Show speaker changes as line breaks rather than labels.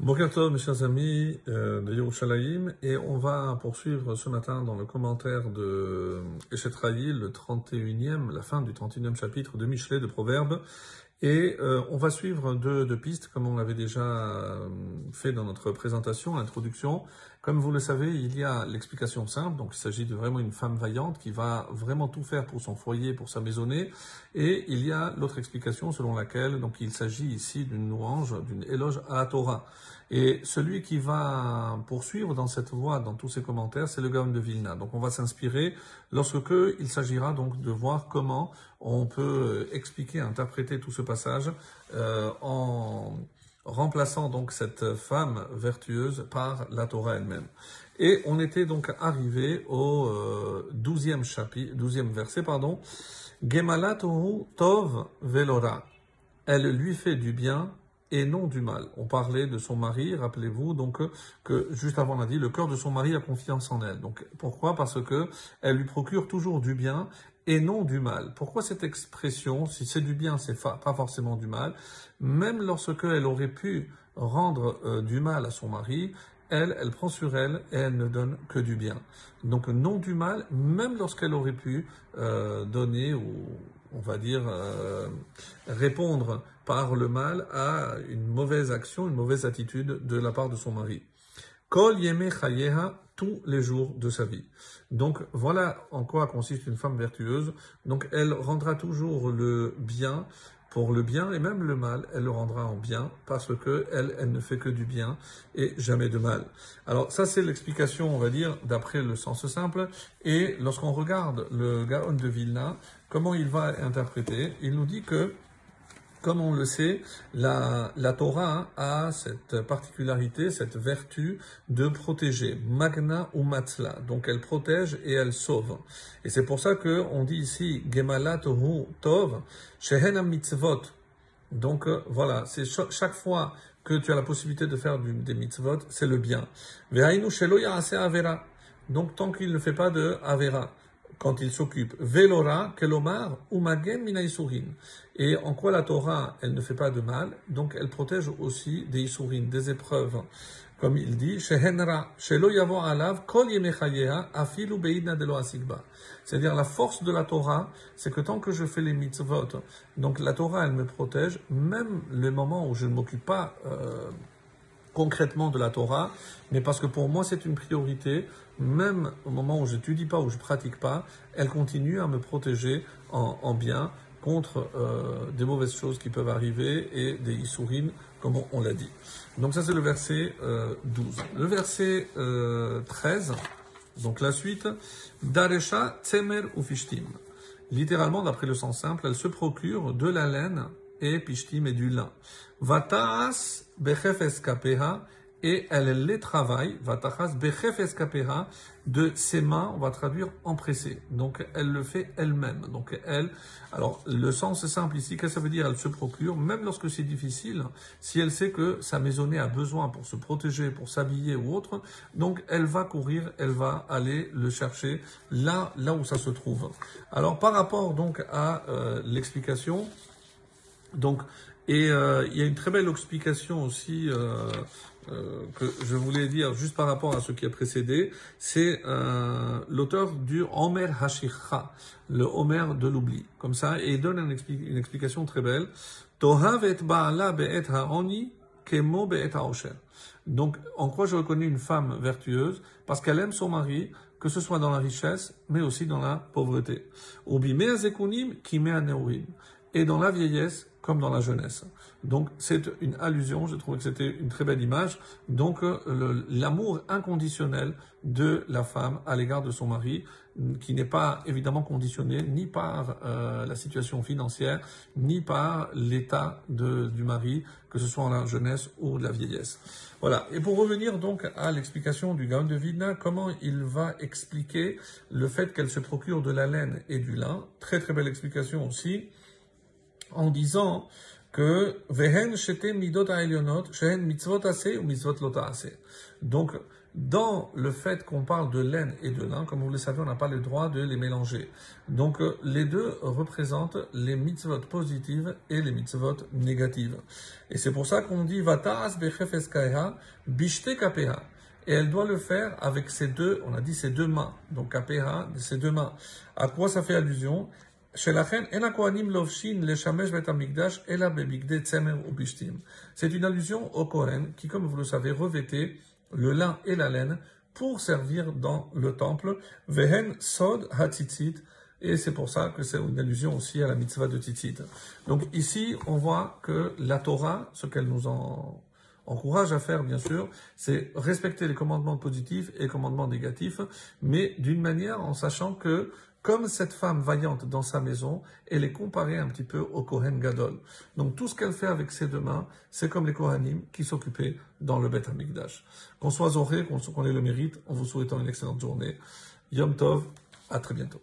Bokertov, mes chers amis euh, de Yerushalayim, et on va poursuivre ce matin dans le commentaire de Eshetraï, le 31e, la fin du 31e chapitre de Michelet de Proverbes, et euh, on va suivre deux, deux pistes, comme on l'avait déjà euh, fait dans notre présentation, l'introduction. Comme vous le savez, il y a l'explication simple, donc il s'agit de vraiment une femme vaillante qui va vraiment tout faire pour son foyer, pour sa maisonnée, et il y a l'autre explication selon laquelle donc il s'agit ici d'une louange, d'une éloge à la Torah. Et celui qui va poursuivre dans cette voie, dans tous ces commentaires, c'est le Gaon de Vilna. Donc on va s'inspirer lorsque il s'agira donc de voir comment on peut expliquer, interpréter tout ce passage euh, en remplaçant donc cette femme vertueuse par la Torah elle-même. Et on était donc arrivé au euh, douzième chapitre, douzième verset, pardon. Tov velora. Elle lui fait du bien et non du mal. On parlait de son mari, rappelez-vous, donc que juste avant on a dit, le cœur de son mari a confiance en elle. Donc pourquoi? Parce que elle lui procure toujours du bien et non du mal. Pourquoi cette expression Si c'est du bien, c'est pas forcément du mal? Même lorsque elle aurait pu rendre euh, du mal à son mari, elle, elle prend sur elle et elle ne donne que du bien. Donc non du mal, même lorsqu'elle aurait pu euh, donner ou on va dire, euh, répondre par le mal à une mauvaise action, une mauvaise attitude de la part de son mari. Kol yeme tous les jours de sa vie. Donc voilà en quoi consiste une femme vertueuse. Donc elle rendra toujours le bien pour le bien et même le mal, elle le rendra en bien parce que elle, ne fait que du bien et jamais de mal. Alors ça c'est l'explication, on va dire, d'après le sens simple. Et lorsqu'on regarde le Gaon de Vilna, comment il va interpréter Il nous dit que comme on le sait, la, Torah a cette particularité, cette vertu de protéger, magna ou matzla. Donc elle protège et elle sauve. Et c'est pour ça que on dit ici gemalat tov shehen mitzvot. Donc euh, voilà, c'est chaque fois que tu as la possibilité de faire des mitzvot, c'est le bien. avera. Donc tant qu'il ne fait pas de avera quand il s'occupe. Velora, kelomar, umagen minaisurin. Et en quoi la Torah, elle ne fait pas de mal, donc elle protège aussi des isurin, des épreuves. Comme il dit, shehenra, shelo yavo alav, kol. C'est-à-dire la force de la Torah, c'est que tant que je fais les mitzvot, donc la Torah, elle me protège, même les moments où je ne m'occupe pas euh, concrètement de la Torah, mais parce que pour moi c'est une priorité, même au moment où je n'étudie pas, où je pratique pas, elle continue à me protéger en, bien contre euh, des mauvaises choses qui peuvent arriver et des issourines, comme on, l'a dit. Donc ça c'est le verset 12. Euh, le verset 13, euh, donc la suite, Daresha Tsemer ou Fishtim. Littéralement, d'après le sens simple, elle se procure de la laine et Pishtim et du lin. Vataas bechefes kapeha, et elle les travaille, vatachas bechefes kapeha, de ses mains, on va traduire empressé. Donc elle le fait elle-même. Donc elle, alors le sens est simple ici, qu'est-ce que ça veut dire? Elle se procure, même lorsque c'est difficile, si elle sait que sa maisonnée a besoin pour se protéger, pour s'habiller ou autre, donc elle va courir, elle va aller le chercher là, là où ça se trouve. Alors par rapport donc à euh, l'explication, donc et euh, il y a une très belle explication aussi euh, euh, que je voulais dire juste par rapport à ce qui a précédé. C'est l'auteur du Homer Hashikha, le Homer de l'oubli. Comme ça, et il donne une, explication très belle. Donc, en quoi je reconnais une femme vertueuse? Parce qu'elle aime son mari, que ce soit dans la richesse, mais aussi dans la pauvreté. Et dans la vieillesse comme dans la jeunesse. Donc c'est une allusion, je trouvais que c'était une très belle image. Donc euh, l'amour inconditionnel de la femme à l'égard de son mari, qui n'est pas évidemment conditionné ni par euh, la situation financière, ni par l'état du mari, que ce soit en la jeunesse ou la vieillesse. Voilà. Et pour revenir donc à l'explication du Gaon de Vidna, comment il va expliquer le fait qu'elle se procure de la laine et du lin? Très très belle explication aussi en disant que ou mitzvot Donc, dans le fait qu'on parle de laine et de lin, comme vous le savez, on n'a pas le droit de les mélanger. Donc euh, les deux représentent les mitzvot positives et les mitzvot négatives. Et c'est pour ça qu'on dit Vatas bechefeskaya bishte kapeha. Et elle doit le faire avec ses deux, on a dit ses deux mains. Donc kapeha, ses deux mains. À quoi ça fait allusion? C'est une allusion au Kohen qui, comme vous le savez, revêtait le lin et la laine pour servir dans le temple. Vehen sod. Et c'est pour ça que c'est une allusion aussi à la mitzvah de tzitzit. Donc ici, on voit que la Torah, ce qu'elle nous encourage à faire, bien sûr, c'est respecter les commandements positifs et les commandements négatifs, mais d'une manière en sachant que comme cette femme vaillante dans sa maison, elle est comparée un petit peu au Kohen Gadol. Donc tout ce qu'elle fait avec ses deux mains, c'est comme les Kohanim qui s'occupaient dans le Beth Amikdash. Qu'on soit zoré, qu'on ait le mérite, en vous souhaitant une excellente journée. Yom Tov, à très bientôt.